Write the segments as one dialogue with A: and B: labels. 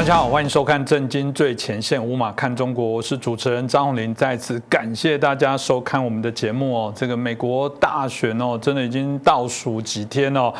A: 大家好，欢迎收看《震惊最前线》，无马看中国，我是主持人张宏林。再次感谢大家收看我们的节目哦。这个美国大选哦，真的已经倒数几天哦。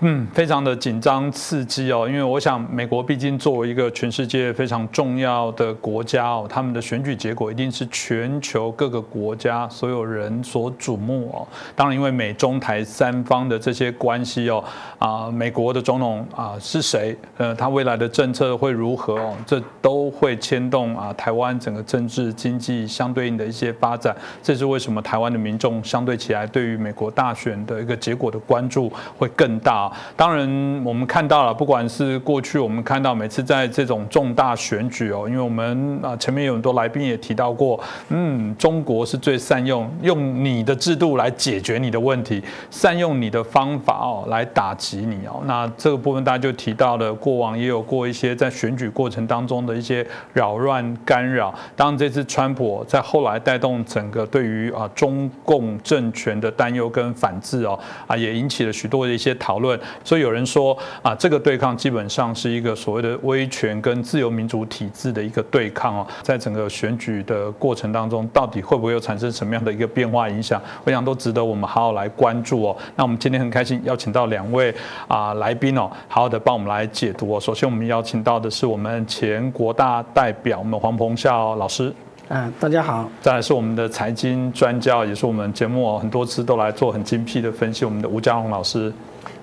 A: 嗯，非常的紧张刺激哦，因为我想美国毕竟作为一个全世界非常重要的国家哦，他们的选举结果一定是全球各个国家所有人所瞩目哦。当然，因为美中台三方的这些关系哦，啊，美国的总统啊是谁？呃，他未来的政策会如何哦？这都会牵动啊台湾整个政治经济相对应的一些发展。这是为什么台湾的民众相对起来对于美国大选的一个结果的关注会更大。当然，我们看到了，不管是过去我们看到每次在这种重大选举哦，因为我们啊前面有很多来宾也提到过，嗯，中国是最善用用你的制度来解决你的问题，善用你的方法哦来打击你哦。那这个部分大家就提到了，过往也有过一些在选举过程当中的一些扰乱干扰。当，这次川普在后来带动整个对于啊中共政权的担忧跟反制哦啊，也引起了许多的一些讨论。所以有人说啊，这个对抗基本上是一个所谓的威权跟自由民主体制的一个对抗哦，在整个选举的过程当中，到底会不会有产生什么样的一个变化影响？我想都值得我们好好来关注哦。那我们今天很开心邀请到两位啊来宾哦，好好的帮我们来解读哦。首先我们邀请到的是我们前国大代表我们黄鹏孝老师，
B: 嗯，大家好。
A: 再来是我们的财经专家，也是我们节目很多次都来做很精辟的分析，我们的吴家宏老师。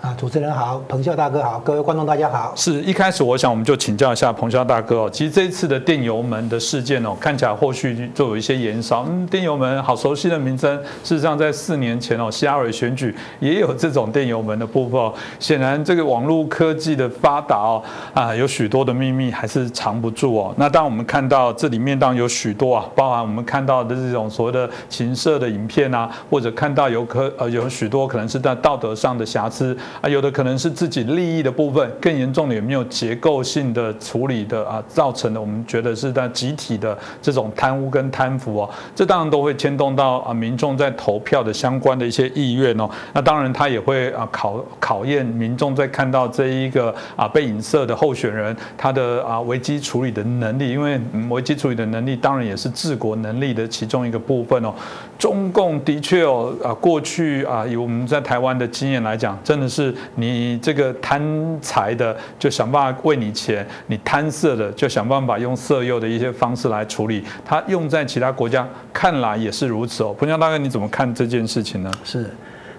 C: 啊，主持人好，彭笑大哥好，各位观众大家好。
A: 是一开始我想我们就请教一下彭笑大哥哦。其实这一次的电油门的事件哦，看起来后续就有一些延烧。嗯，电油门好熟悉的名称，事实上在四年前哦，希拉蕊选举也有这种电油门的部分。显然这个网络科技的发达哦，啊，有许多的秘密还是藏不住哦。那当我们看到这里面当然有许多啊，包含我们看到的这种所谓的情色的影片啊，或者看到有可呃有许多可能是在道德上的瑕疵。啊，有的可能是自己利益的部分，更严重的有没有结构性的处理的啊，造成的我们觉得是在集体的这种贪污跟贪腐哦，这当然都会牵动到啊民众在投票的相关的一些意愿哦。那当然他也会啊考考验民众在看到这一个啊被影射的候选人他的啊危机处理的能力，因为危机处理的能力当然也是治国能力的其中一个部分哦。中共的确哦啊过去啊以我们在台湾的经验来讲，真的是。你这个贪财的，就想办法为你钱；你贪色的，就想办法用色诱的一些方式来处理。它用在其他国家看来也是如此哦。彭江大哥，你怎么看这件事情呢？
B: 是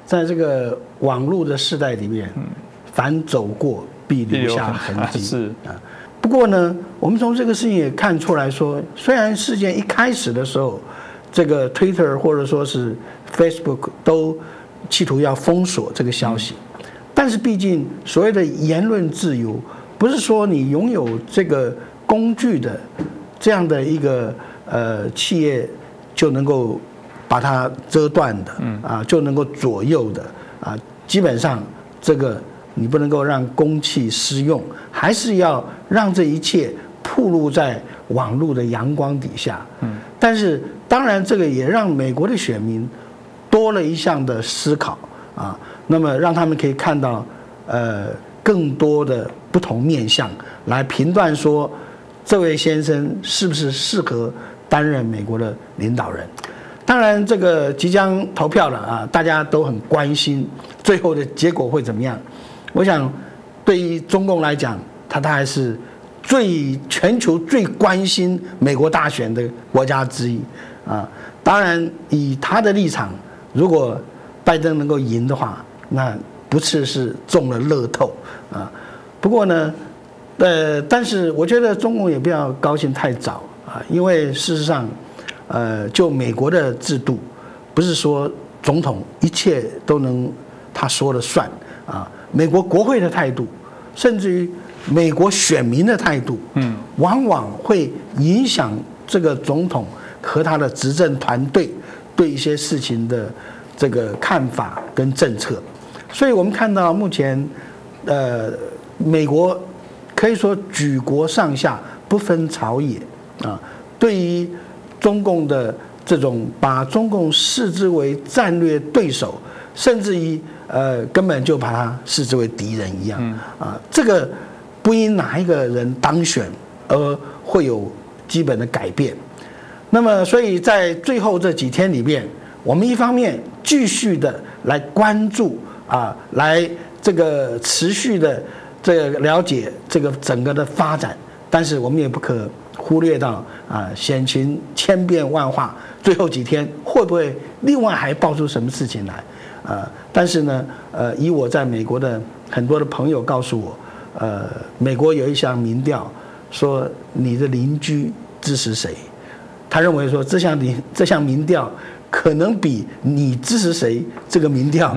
B: 在这个网络的时代里面，凡走过必留下痕迹。
A: 是
B: 啊，不过呢，我们从这个事情也看出来说，虽然事件一开始的时候，这个 Twitter 或者说是 Facebook 都企图要封锁这个消息。但是毕竟，所谓的言论自由，不是说你拥有这个工具的这样的一个呃企业就能够把它遮断的，啊，就能够左右的啊。基本上，这个你不能够让公器私用，还是要让这一切暴露在网络的阳光底下。嗯。但是，当然，这个也让美国的选民多了一项的思考啊。那么让他们可以看到，呃，更多的不同面相来评断说，这位先生是不是适合担任美国的领导人？当然，这个即将投票了啊，大家都很关心最后的结果会怎么样。我想，对于中共来讲，他他还是最全球最关心美国大选的国家之一啊。当然，以他的立场，如果拜登能够赢的话，那不是是中了乐透啊，不过呢，呃，但是我觉得中共也不要高兴太早啊，因为事实上，呃，就美国的制度，不是说总统一切都能他说了算啊，美国国会的态度，甚至于美国选民的态度，嗯，往往会影响这个总统和他的执政团队对一些事情的这个看法跟政策。所以我们看到目前，呃，美国可以说举国上下不分朝野啊，对于中共的这种把中共视之为战略对手，甚至于呃根本就把它视之为敌人一样啊，这个不因哪一个人当选而会有基本的改变。那么，所以在最后这几天里面，我们一方面继续的来关注啊，来这个持续的这个了解这个整个的发展，但是我们也不可忽略到啊，险情千变万化，最后几天会不会另外还爆出什么事情来？啊，但是呢，呃，以我在美国的很多的朋友告诉我，呃，美国有一项民调说你的邻居支持谁？他认为说这项民这项民调可能比你支持谁这个民调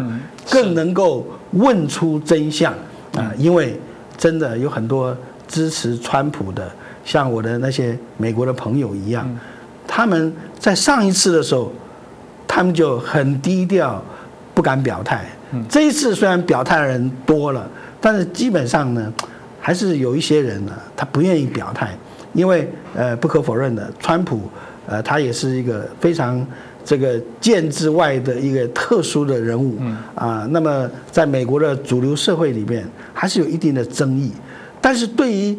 B: 更能够问出真相啊，因为真的有很多支持川普的，像我的那些美国的朋友一样，他们在上一次的时候，他们就很低调，不敢表态。这一次虽然表态的人多了，但是基本上呢，还是有一些人呢，他不愿意表态，因为呃，不可否认的，川普。呃，他也是一个非常这个建制外的一个特殊的人物啊。那么，在美国的主流社会里面，还是有一定的争议。但是对于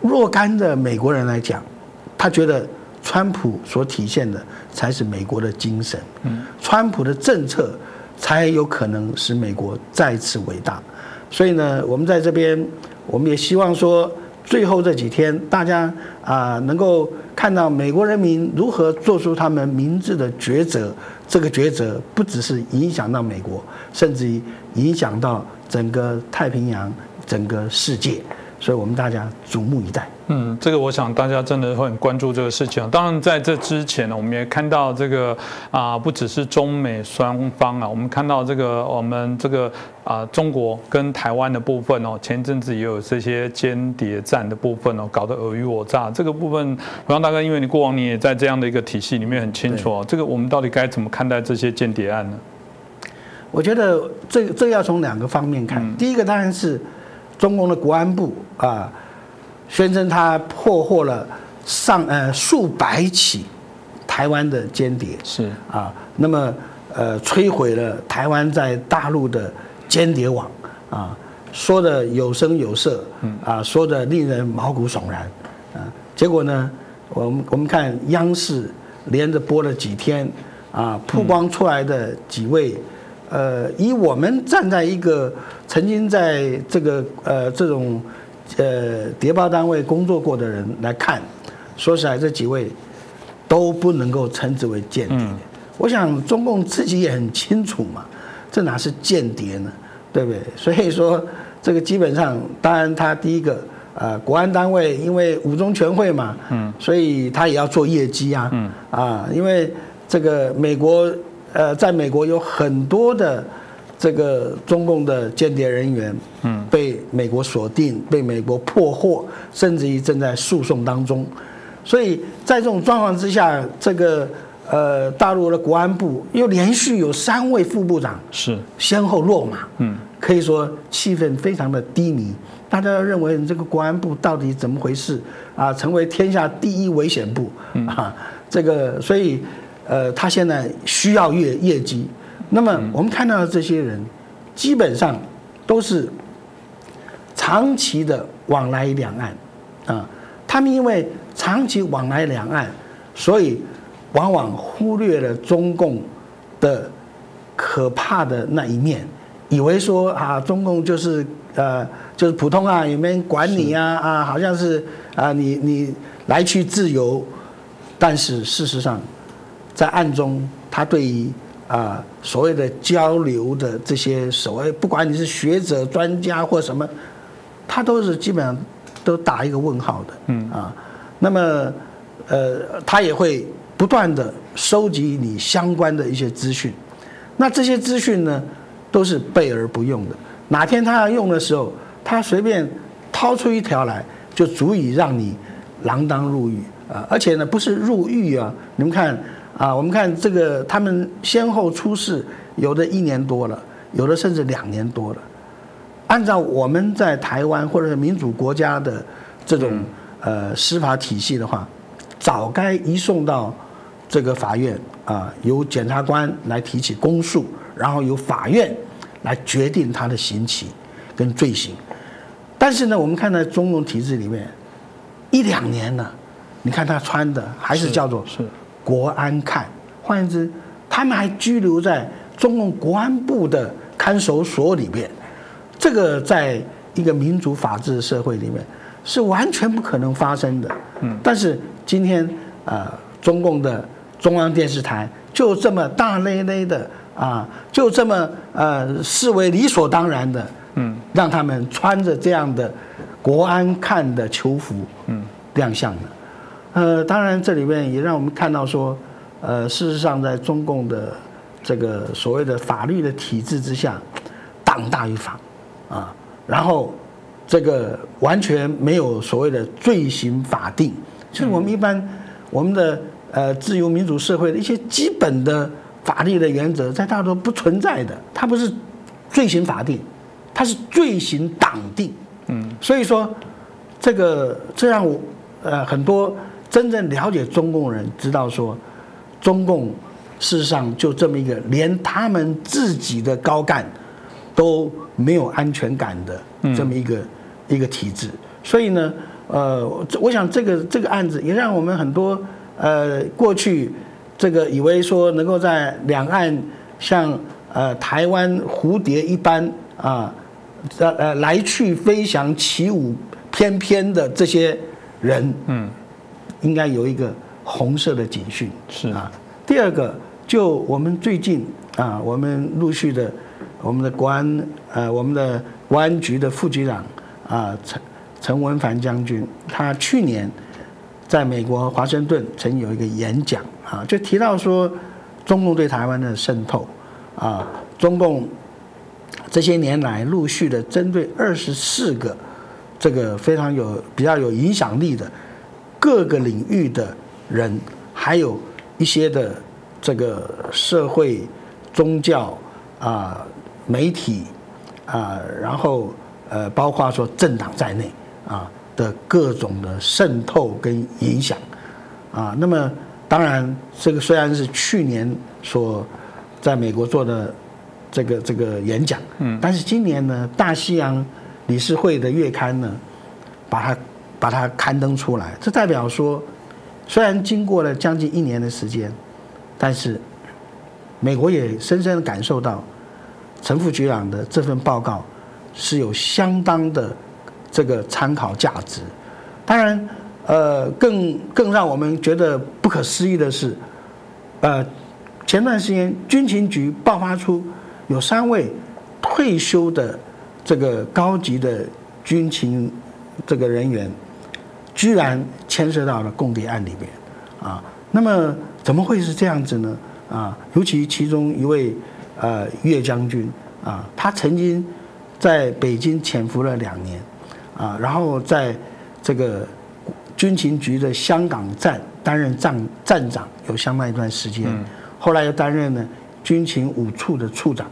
B: 若干的美国人来讲，他觉得川普所体现的才是美国的精神。川普的政策才有可能使美国再次伟大。所以呢，我们在这边，我们也希望说。最后这几天，大家啊能够看到美国人民如何做出他们明智的抉择。这个抉择不只是影响到美国，甚至于影响到整个太平洋、整个世界。所以我们大家瞩目以待。
A: 嗯，这个我想大家真的会很关注这个事情。当然，在这之前呢，我们也看到这个啊，不只是中美双方啊，我们看到这个我们这个啊，中国跟台湾的部分哦，前阵子也有这些间谍战的部分哦，搞得尔虞我诈。这个部分，王大哥，因为你过往你也在这样的一个体系里面很清楚哦，这个我们到底该怎么看待这些间谍案呢？
B: 我觉得这这要从两个方面看，第一个当然是。中共的国安部啊，宣称他破获了上呃数百起台湾的间谍，
A: 是。
B: 啊，那么呃摧毁了台湾在大陆的间谍网。啊，说的有声有色，啊，说的令人毛骨悚然。啊，结果呢，我们我们看央视连着播了几天啊，曝光出来的几位。呃，以我们站在一个曾经在这个呃这种呃谍报单位工作过的人来看，说实在，这几位都不能够称之为间谍。我想中共自己也很清楚嘛，这哪是间谍呢？对不对？所以说，这个基本上，当然他第一个呃，国安单位因为五中全会嘛，嗯，所以他也要做业绩啊，嗯，啊，因为这个美国。呃，在美国有很多的这个中共的间谍人员，嗯，被美国锁定，被美国破获，甚至于正在诉讼当中。所以在这种状况之下，这个呃，大陆的国安部又连续有三位副部长
A: 是
B: 先后落马，嗯，可以说气氛非常的低迷。大家认为这个国安部到底怎么回事啊？成为天下第一危险部啊？这个所以。呃，他现在需要业业绩，那么我们看到的这些人，基本上都是长期的往来两岸，啊，他们因为长期往来两岸，所以往往忽略了中共的可怕的那一面，以为说啊，中共就是呃，就是普通啊，也没人管你啊啊，好像是啊，你你来去自由，但是事实上。在暗中，他对于啊所谓的交流的这些所谓，不管你是学者、专家或什么，他都是基本上都打一个问号的。嗯啊，那么呃，他也会不断的收集你相关的一些资讯。那这些资讯呢，都是备而不用的。哪天他要用的时候，他随便掏出一条来，就足以让你锒铛入狱啊！而且呢，不是入狱啊，你们看。啊，我们看这个，他们先后出事，有的一年多了，有的甚至两年多了。按照我们在台湾或者是民主国家的这种呃司法体系的话，早该移送到这个法院啊，由检察官来提起公诉，然后由法院来决定他的刑期跟罪行。但是呢，我们看在中共体制里面，一两年了，你看他穿的还是叫做
A: 是
B: 国安看，换言之，他们还拘留在中共国安部的看守所里面，这个在一个民主法治社会里面是完全不可能发生的。嗯，但是今天呃，中共的中央电视台就这么大咧咧的啊，就这么呃视为理所当然的，嗯，让他们穿着这样的国安看的囚服，嗯，亮相了。呃，当然这里面也让我们看到说，呃，事实上在中共的这个所谓的法律的体制之下，党大于法，啊，然后这个完全没有所谓的罪行法定，就是我们一般我们的呃自由民主社会的一些基本的法律的原则，在大陆不存在的，它不是罪行法定，它是罪行党定，嗯，所以说这个这让我呃很多。真正了解中共人知道说，中共事实上就这么一个连他们自己的高干都没有安全感的这么一个一个体制。所以呢，呃，我想这个这个案子也让我们很多呃过去这个以为说能够在两岸像呃台湾蝴蝶一般啊呃呃来去飞翔起舞翩翩的这些人，嗯。应该有一个红色的警讯
A: 是啊。
B: 第二个，就我们最近啊，我们陆续的，我们的国安呃，我们的国安局的副局长啊，陈陈文凡将军，他去年在美国华盛顿曾有一个演讲啊，就提到说，中共对台湾的渗透啊，中共这些年来陆续的针对二十四个这个非常有比较有影响力的。各个领域的人，还有一些的这个社会、宗教啊、媒体啊，然后呃，包括说政党在内啊的各种的渗透跟影响啊。那么，当然这个虽然是去年所在美国做的这个这个演讲，嗯，但是今年呢，大西洋理事会的月刊呢，把它。把它刊登出来，这代表说，虽然经过了将近一年的时间，但是美国也深深的感受到陈副局长的这份报告是有相当的这个参考价值。当然，呃，更更让我们觉得不可思议的是，呃，前段时间军情局爆发出有三位退休的这个高级的军情这个人员。居然牵涉到了共谍案里面，啊，那么怎么会是这样子呢？啊，尤其其中一位呃岳将军啊，他曾经在北京潜伏了两年，啊，然后在这个军情局的香港站担任站站长有相当一段时间，后来又担任了军情五处的处长，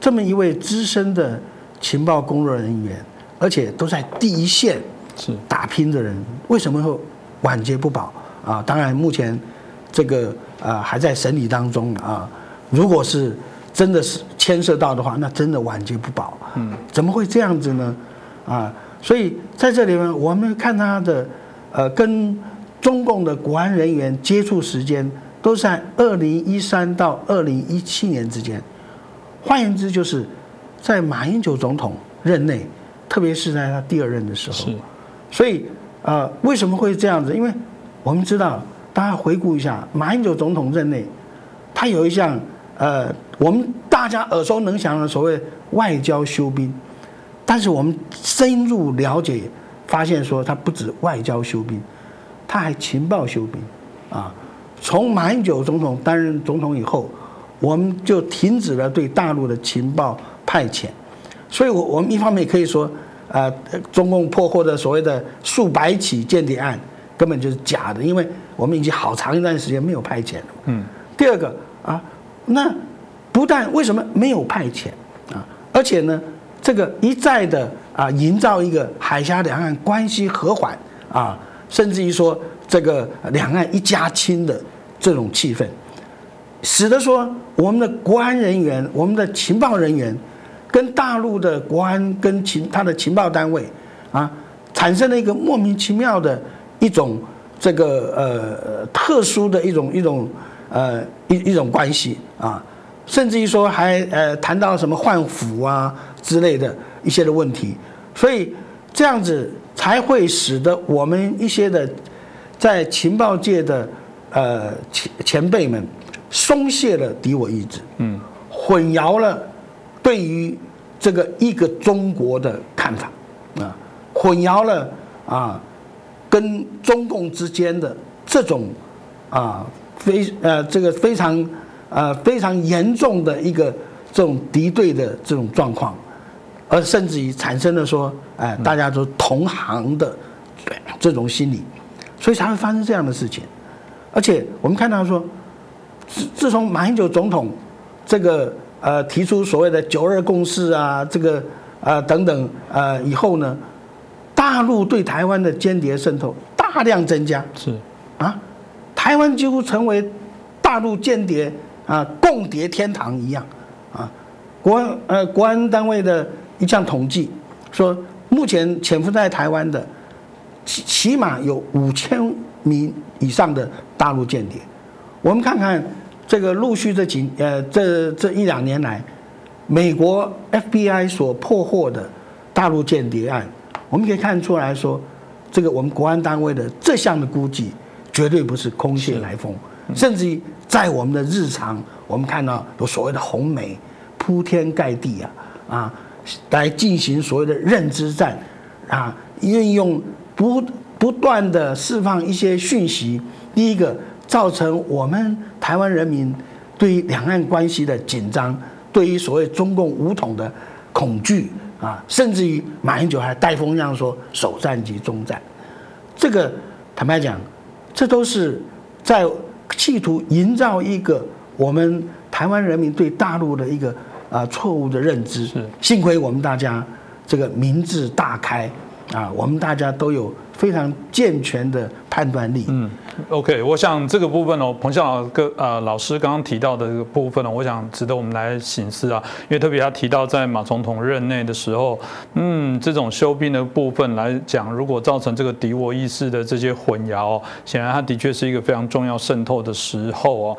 B: 这么一位资深的情报工作人员，而且都在第一线。
A: 是
B: 打拼的人为什么会晚节不保啊？当然，目前这个啊还在审理当中啊。如果是真的是牵涉到的话，那真的晚节不保。嗯，怎么会这样子呢？啊，所以在这里面，我们看他的呃跟中共的国安人员接触时间都在二零一三到二零一七年之间。换言之，就是在马英九总统任内，特别是在他第二任的时候。所以，呃，为什么会这样子？因为我们知道，大家回顾一下，马英九总统任内，他有一项，呃，我们大家耳熟能详的所谓外交修兵，但是我们深入了解，发现说他不止外交修兵，他还情报修兵，啊，从马英九总统担任总统以后，我们就停止了对大陆的情报派遣，所以，我我们一方面可以说。呃，中共破获的所谓的数百起间谍案，根本就是假的，因为我们已经好长一段时间没有派遣了。嗯。第二个啊，那不但为什么没有派遣啊，而且呢，这个一再的啊，营造一个海峡两岸关系和缓啊，甚至于说这个两岸一家亲的这种气氛，使得说我们的国安人员、我们的情报人员跟大陆的国安跟情他的情报单位啊，产生了一个莫名其妙的一种这个呃特殊的一种一种呃一一种关系啊，甚至于说还呃谈到什么换俘啊之类的一些的问题，所以这样子才会使得我们一些的在情报界的呃前前辈们松懈了敌我意志，嗯，混淆了。对于这个一个中国的看法，啊，混淆了啊，跟中共之间的这种啊非呃这个非常呃非常严重的一个这种敌对的这种状况，而甚至于产生了说，哎，大家都同行的这种心理，所以才会发生这样的事情。而且我们看到说，自自从马英九总统这个。呃，提出所谓的“九二共识”啊，这个呃等等呃，以后呢，大陆对台湾的间谍渗透大量增加，
A: 是
B: 啊，台湾几乎成为大陆间谍啊共谍天堂一样啊。国呃国安单位的一项统计说，目前潜伏在台湾的起起码有五千名以上的大陆间谍，我们看看。这个陆续这几呃这这一两年来，美国 FBI 所破获的大陆间谍案，我们可以看出来说，这个我们国安单位的这项的估计绝对不是空穴来风，甚至于在我们的日常，我们看到有所谓的红媒铺天盖地啊啊，来进行所谓的认知战啊，运用不不断的释放一些讯息，第一个。造成我们台湾人民对于两岸关系的紧张，对于所谓中共武统的恐惧啊，甚至于马英九还带风向说首战即终战，这个坦白讲，这都是在企图营造一个我们台湾人民对大陆的一个啊错误的认知。
A: 是，
B: 幸亏我们大家这个明智大开啊，我们大家都有非常健全的判断力。嗯。
A: OK，我想这个部分哦，彭笑哥呃老师刚刚提到的这个部分呢，我想值得我们来醒思啊。因为特别他提到在马总统任内的时候，嗯，这种修兵的部分来讲，如果造成这个敌我意识的这些混淆，显然他的确是一个非常重要渗透的时候哦。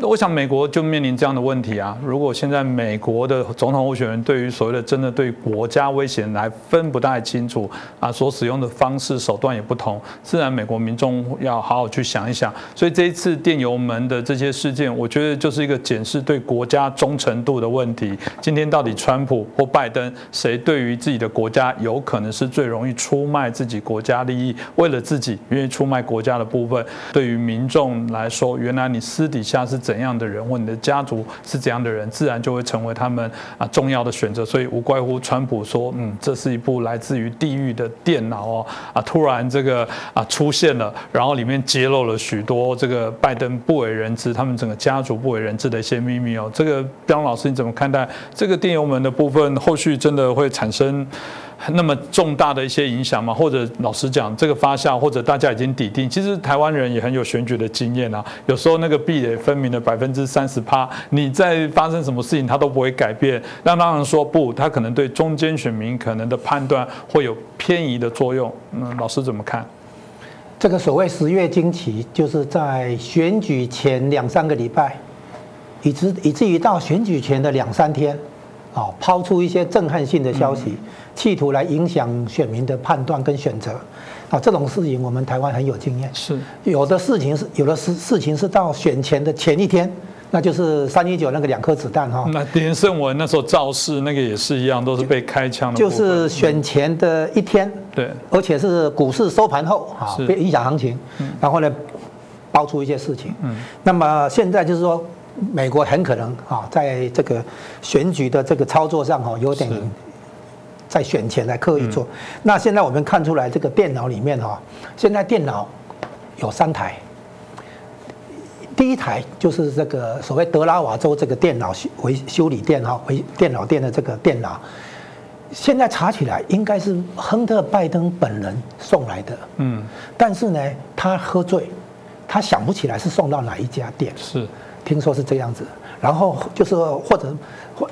A: 我想美国就面临这样的问题啊。如果现在美国的总统候选人对于所谓的真的对国家威胁来分不太清楚啊，所使用的方式手段也不同，自然美国民众要好好。去想一想，所以这一次电油门的这些事件，我觉得就是一个检视对国家忠诚度的问题。今天到底川普或拜登，谁对于自己的国家有可能是最容易出卖自己国家利益，为了自己愿意出卖国家的部分？对于民众来说，原来你私底下是怎样的人，或你的家族是怎样的人，自然就会成为他们啊重要的选择。所以无怪乎川普说，嗯，这是一部来自于地狱的电脑哦，啊，突然这个啊出现然后里面。揭露了许多这个拜登不为人知，他们整个家族不为人知的一些秘密哦。这个标老师你怎么看待这个电邮门的部分？后续真的会产生那么重大的一些影响吗？或者老实讲，这个发酵或者大家已经抵定？其实台湾人也很有选举的经验啊。有时候那个壁垒分明的百分之三十趴，你在发生什么事情，他都不会改变。那当然说不，他可能对中间选民可能的判断会有偏移的作用。嗯，老师怎么看？
C: 这个所谓十月惊奇，就是在选举前两三个礼拜，以至以至于到选举前的两三天，啊，抛出一些震撼性的消息，企图来影响选民的判断跟选择，啊，这种事情我们台湾很有经验。
A: 是
C: 有的事情是有的事事情是到选前的前一天。那就是三一九那个两颗子弹哈。
A: 那连胜文那时候造势那个也是一样，都是被开枪的。
C: 就是选前的一天，
A: 对，
C: 而且是股市收盘后啊，被影响行情，然后呢，爆出一些事情。嗯。那么现在就是说，美国很可能啊，在这个选举的这个操作上哈，有点在选前来刻意做。那现在我们看出来，这个电脑里面哈，现在电脑有三台。第一台就是这个所谓德拉瓦州这个电脑修维修理店哈，维电脑店的这个电脑，现在查起来应该是亨特拜登本人送来的，嗯，但是呢，他喝醉，他想不起来是送到哪一家店，
A: 是，
C: 听说是这样子，然后就是或者或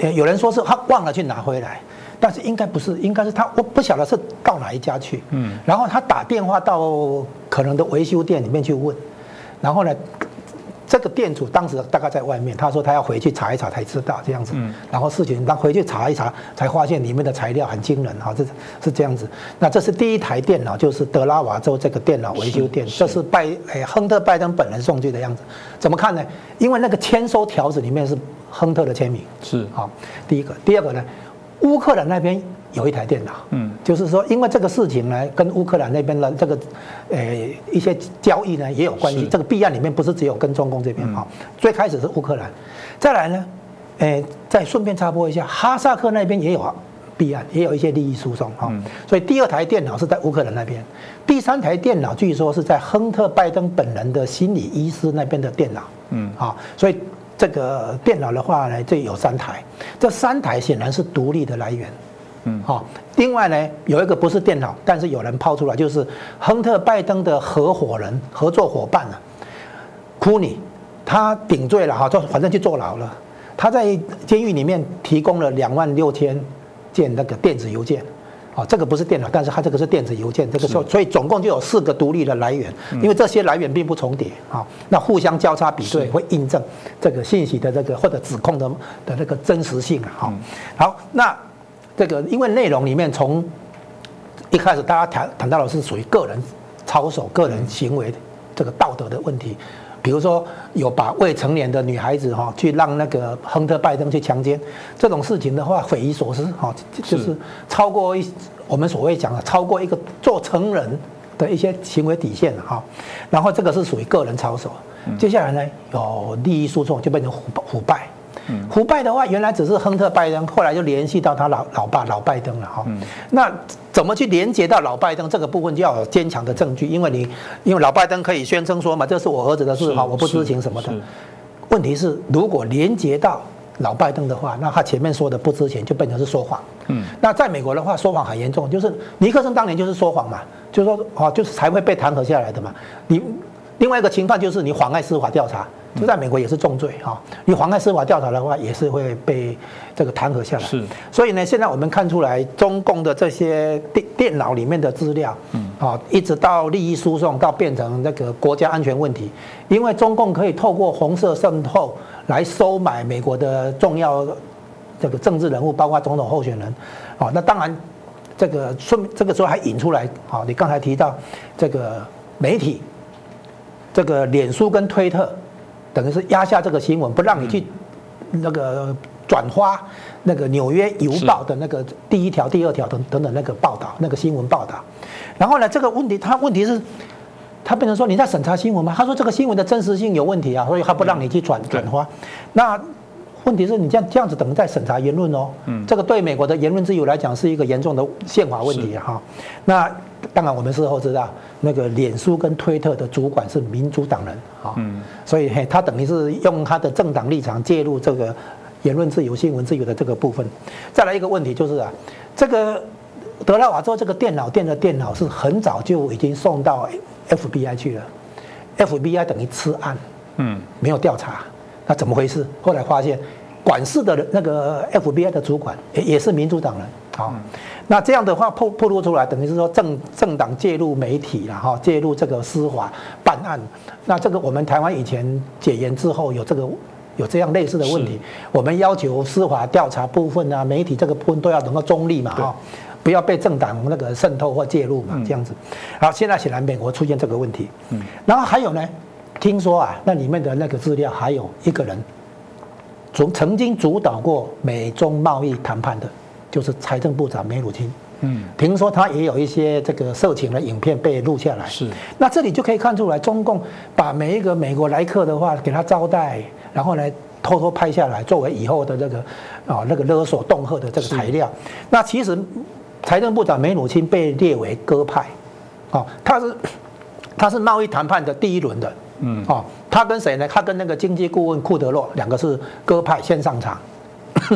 C: 呃，有人说是他忘了去拿回来，但是应该不是，应该是他我不晓得是到哪一家去，嗯，然后他打电话到可能的维修店里面去问，然后呢？这个店主当时大概在外面，他说他要回去查一查才知道这样子，然后事情他回去查一查，才发现里面的材料很惊人哈，这是这样子。那这是第一台电脑，就是德拉瓦州这个电脑维修店，这是拜诶亨特拜登本人送去的样子。怎么看呢？因为那个签收条子里面是亨特的签名，
A: 是
C: 好。第一个，第二个呢，乌克兰那边。有一台电脑，嗯，就是说，因为这个事情呢，跟乌克兰那边的这个，呃，一些交易呢也有关系。这个弊案里面不是只有跟中共这边哈，最开始是乌克兰，再来呢，呃，再顺便插播一下，哈萨克那边也有弊案，也有一些利益输送哈。所以第二台电脑是在乌克兰那边，第三台电脑据说是在亨特拜登本人的心理医师那边的电脑，嗯，啊，所以这个电脑的话呢，这有三台，这三台显然是独立的来源。嗯，好。另外呢，有一个不是电脑，但是有人抛出来，就是亨特拜登的合伙人、合作伙伴啊，库尼，他顶罪了哈，就反正去坐牢了。他在监狱里面提供了两万六千件那个电子邮件，啊，这个不是电脑，但是他这个是电子邮件，这个时候所以总共就有四个独立的来源，因为这些来源并不重叠啊，那互相交叉比对会印证这个信息的这个或者指控的的那个真实性啊。好，好，那。这个因为内容里面从一开始大家谈谈到的是属于个人操守、个人行为这个道德的问题，比如说有把未成年的女孩子哈去让那个亨特拜登去强奸这种事情的话，匪夷所思哈，就是超过一我们所谓讲的超过一个做成人的一些行为底线了哈。然后这个是属于个人操守，接下来呢有利益输送就变成腐腐败。腐败的话，原来只是亨特拜登，后来就联系到他老老爸老拜登了哈。那怎么去连接到老拜登这个部分，就要有坚强的证据，因为你因为老拜登可以宣称说嘛，这是我儿子的事哈，我不知情什么的。问题是，如果连接到老拜登的话，那他前面说的不知情就变成是说谎。嗯。那在美国的话，说谎很严重，就是尼克森当年就是说谎嘛，就是说哦，就是才会被弹劾下来的嘛。你另外一个情况就是你妨碍司法调查。就在美国也是重罪哈，你妨碍司法调查的话，也是会被这个弹劾下来。
A: 是，
C: 所以呢，现在我们看出来，中共的这些电电脑里面的资料，嗯，啊，一直到利益输送，到变成那个国家安全问题，因为中共可以透过红色渗透来收买美国的重要这个政治人物，包括总统候选人，啊，那当然这个顺这个时候还引出来，啊，你刚才提到这个媒体，这个脸书跟推特。等于是压下这个新闻，不让你去那个转发那个《纽约邮报》的那个第一条、第二条等等等那个报道、那个新闻报道。然后呢，这个问题他问题是，他变成说你在审查新闻吗？他说这个新闻的真实性有问题啊，所以他不让你去转转发。那问题是你这样这样子等于在审查言论哦。嗯。这个对美国的言论自由来讲是一个严重的宪法问题哈。那当然我们事后知道。那个脸书跟推特的主管是民主党人啊，所以嘿，他等于是用他的政党立场介入这个言论自由、新闻自由的这个部分。再来一个问题就是啊，这个德拉瓦州这个电脑店的电脑是很早就已经送到 FBI 去了，FBI 等于吃案，嗯，没有调查，那怎么回事？后来发现管事的那个 FBI 的主管也也是民主党人啊。那这样的话，破破露出来，等于是说政政党介入媒体了哈，介入这个司法办案。那这个我们台湾以前解严之后有这个有这样类似的问题，我们要求司法调查部分啊，媒体这个部分都要能够中立嘛哈，不要被政党那个渗透或介入嘛这样子。好，现在显然美国出现这个问题。嗯。然后还有呢，听说啊，那里面的那个资料还有一个人，曾曾经主导过美中贸易谈判的。就是财政部长梅鲁钦，嗯，听说他也有一些这个色情的影片被录下来。
A: 是，
C: 那这里就可以看出来，中共把每一个美国来客的话给他招待，然后呢偷偷拍下来，作为以后的这个啊那个勒索恫吓的这个材料。那其实财政部长梅鲁钦被列为鸽派，哦，他是他是贸易谈判的第一轮的，嗯，哦，他跟谁呢？他跟那个经济顾问库德洛两个是鸽派先上场，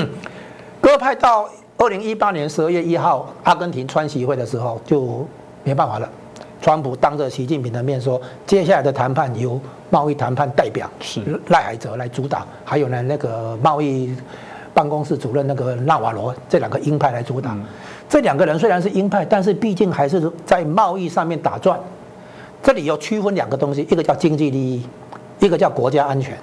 C: 鸽派到。二零一八年十二月一号，阿根廷川习会的时候就没办法了。川普当着习近平的面说，接下来的谈判由贸易谈判代表是赖海哲来主导，还有呢那个贸易办公室主任那个纳瓦罗这两个鹰派来主导。这两个人虽然是鹰派，但是毕竟还是在贸易上面打转。这里有区分两个东西，一个叫经济利益，一个叫国家安全。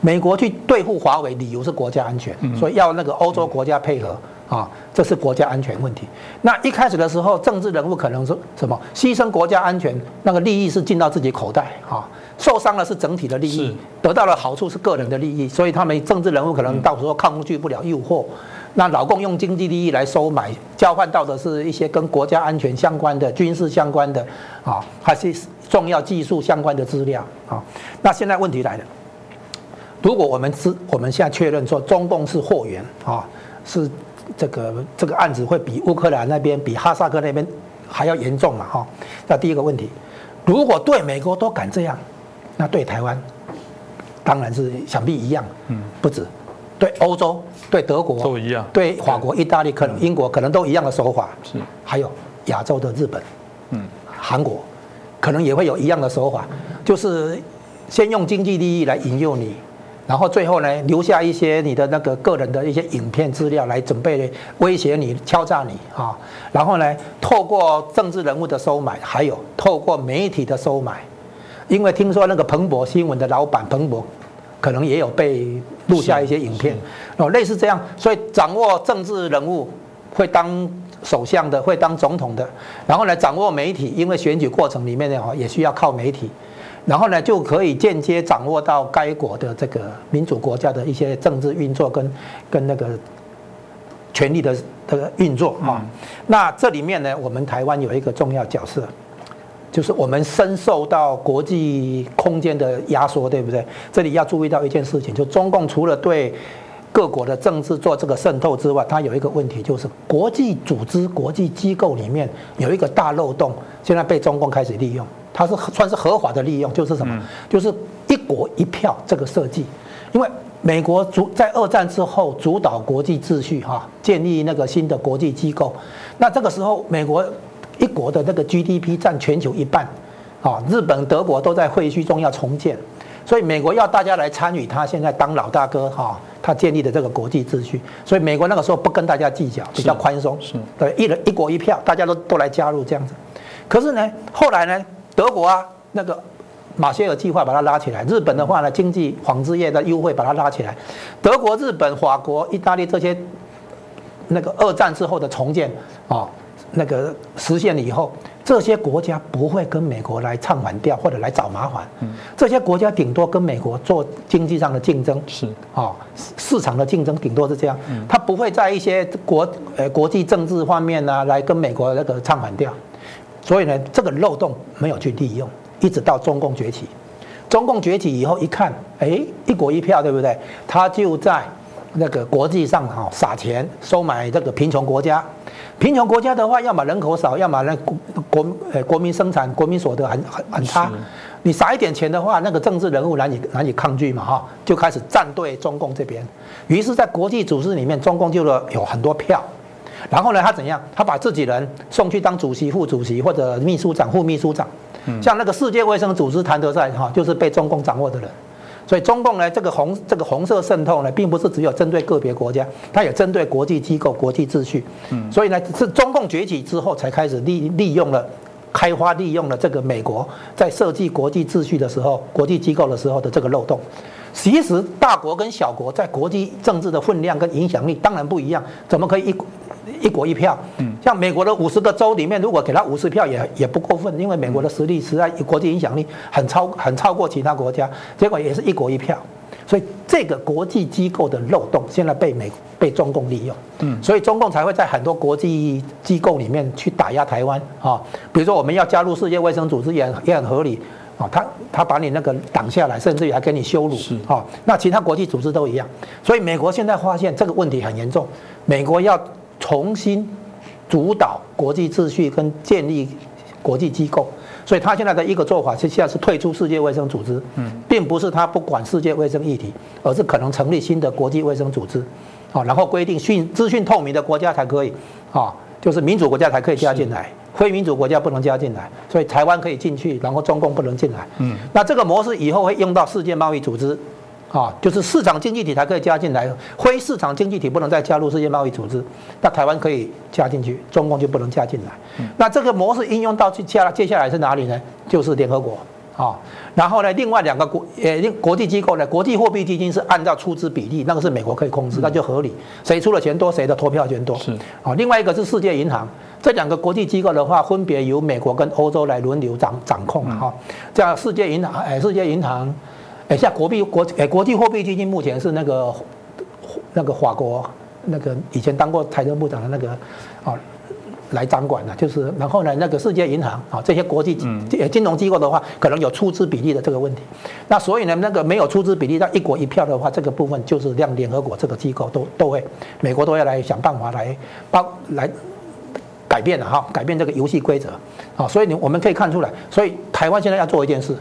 C: 美国去对付华为，理由是国家安全，所以要那个欧洲国家配合啊，这是国家安全问题。那一开始的时候，政治人物可能是什么牺牲国家安全，那个利益是进到自己口袋啊，受伤了是整体的利益，得到了好处是个人的利益，所以他们政治人物可能到时候抗拒不了诱惑。那老共用经济利益来收买，交换到的是一些跟国家安全相关的、军事相关的啊，还是重要技术相关的资料啊。那现在问题来了。如果我们知我们现在确认说中共是货源啊，是这个这个案子会比乌克兰那边比哈萨克那边还要严重嘛哈？那第一个问题，如果对美国都敢这样，那对台湾当然是想必一样，嗯，不止，对欧洲、对德国
A: 都一样，
C: 对法国、意大利可能英国可能都一样的手法，是，还有亚洲的日本，嗯，韩国可能也会有一样的手法，就是先用经济利益来引诱你。然后最后呢，留下一些你的那个个人的一些影片资料来准备威胁你、敲诈你啊。然后呢，透过政治人物的收买，还有透过媒体的收买，因为听说那个彭博新闻的老板彭博，可能也有被录下一些影片哦，类似这样。所以掌握政治人物会当首相的，会当总统的，然后呢，掌握媒体，因为选举过程里面呢，也需要靠媒体。然后呢，就可以间接掌握到该国的这个民主国家的一些政治运作跟跟那个权力的这个运作啊。那这里面呢，我们台湾有一个重要角色，就是我们深受到国际空间的压缩，对不对？这里要注意到一件事情，就中共除了对各国的政治做这个渗透之外，它有一个问题，就是国际组织、国际机构里面有一个大漏洞，现在被中共开始利用。它是算是合法的利用，就是什么？就是一国一票这个设计。因为美国主在二战之后主导国际秩序，哈，建立那个新的国际机构。那这个时候，美国一国的那个 GDP 占全球一半，啊，日本、德国都在废墟中要重建，所以美国要大家来参与，他现在当老大哥，哈，他建立的这个国际秩序。所以美国那个时候不跟大家计较，比较宽松，是对一人一国一票，大家都都来加入这样子。可是呢，后来呢？德国啊，那个马歇尔计划把它拉起来；日本的话呢，经济纺织业的优惠把它拉起来。德国、日本、法国、意大利这些那个二战之后的重建啊，那个实现了以后，这些国家不会跟美国来唱反调或者来找麻烦。嗯，这些国家顶多跟美国做经济上的竞争，是啊，市场的竞争顶多是这样。嗯，他不会在一些国呃国际政治方面呢来跟美国那个唱反调。所以呢，这个漏洞没有去利用，一直到中共崛起。中共崛起以后一看，哎，一国一票，对不对？他就在那个国际上哈撒钱收买这个贫穷国家。贫穷国家的话，要么人口少，要么那国国呃国民生产、国民所得很很很差。你撒一点钱的话，那个政治人物难以难以抗拒嘛哈，就开始站队中共这边。于是，在国际组织里面，中共就了有很多票。然后呢，他怎样？他把自己人送去当主席、副主席或者秘书长、副秘书长。像那个世界卫生组织谭德赛哈，就是被中共掌握的人。所以中共呢，这个红这个红色渗透呢，并不是只有针对个别国家，它也针对国际机构、国际秩序。嗯。所以呢，是中共崛起之后才开始利利用了、开发利用了这个美国在设计国际秩序的时候、国际机构的时候的这个漏洞。其实大国跟小国在国际政治的分量跟影响力当然不一样，怎么可以一？一国一票，嗯，像美国的五十个州里面，如果给他五十票也也不过分，因为美国的实力实在国际影响力很超很超过其他国家，结果也是一国一票，所以这个国际机构的漏洞现在被美被中共利用，嗯，所以中共才会在很多国际机构里面去打压台湾啊，比如说我们要加入世界卫生组织也也很合理啊，他他把你那个挡下来，甚至于还给你羞辱，是。啊，那其他国际组织都一样，所以美国现在发现这个问题很严重，美国要。重新主导国际秩序跟建立国际机构，所以他现在的一个做法是现在是退出世界卫生组织，嗯，并不是他不管世界卫生议题，而是可能成立新的国际卫生组织，啊，然后规定讯资讯透明的国家才可以，啊，就是民主国家才可以加进来，非民主国家不能加进来，所以台湾可以进去，然后中共不能进来，嗯，那这个模式以后会用到世界贸易组织。啊，就是市场经济体才可以加进来，非市场经济体不能再加入世界贸易组织。那台湾可以加进去，中共就不能加进来。那这个模式应用到接下来接下来是哪里呢？就是联合国啊。然后呢，另外两个国呃国际机构呢，国际货币基金是按照出资比例，那个是美国可以控制，那就合理，谁出的钱多，谁的投票权多。
A: 是
C: 啊。另外一个是世界银行，这两个国际机构的话，分别由美国跟欧洲来轮流掌掌控哈。这样世界银行哎，世界银行。哎，像国币国哎，国际货币基金目前是那个那个法国那个以前当过财政部长的那个啊来掌管的，就是然后呢，那个世界银行啊这些国际金融机构的话，可能有出资比例的这个问题。那所以呢，那个没有出资比例，那一国一票的话，这个部分就是让联合国这个机构都都会，美国都要来想办法来帮来改变了哈，改变这个游戏规则啊。所以你我们可以看出来，所以台湾现在要做一件事。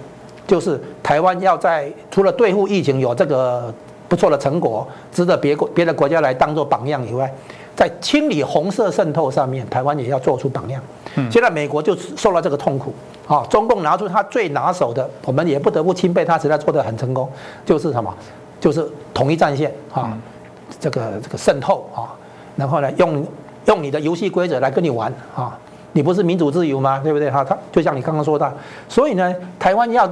C: 就是台湾要在除了对付疫情有这个不错的成果，值得别国别的国家来当做榜样以外，在清理红色渗透上面，台湾也要做出榜样。现在美国就受到这个痛苦啊！中共拿出他最拿手的，我们也不得不钦佩他，实在做得很成功。就是什么？就是统一战线啊，这个这个渗透啊，然后呢，用用你的游戏规则来跟你玩啊！你不是民主自由吗？对不对？哈，他就像你刚刚说的，所以呢，台湾要。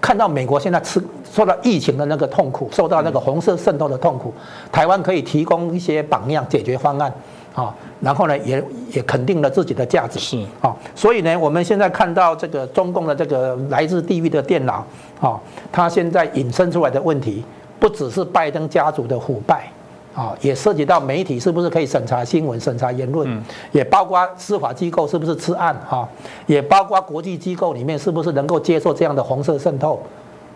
C: 看到美国现在吃受到疫情的那个痛苦，受到那个红色渗透的痛苦，台湾可以提供一些榜样解决方案，啊，然后呢，也也肯定了自己的价值，
A: 是
C: 啊，所以呢，我们现在看到这个中共的这个来自地狱的电脑，啊，它现在引申出来的问题，不只是拜登家族的腐败。啊，也涉及到媒体是不是可以审查新闻、审查言论，也包括司法机构是不是吃案啊，也包括国际机构里面是不是能够接受这样的红色渗透。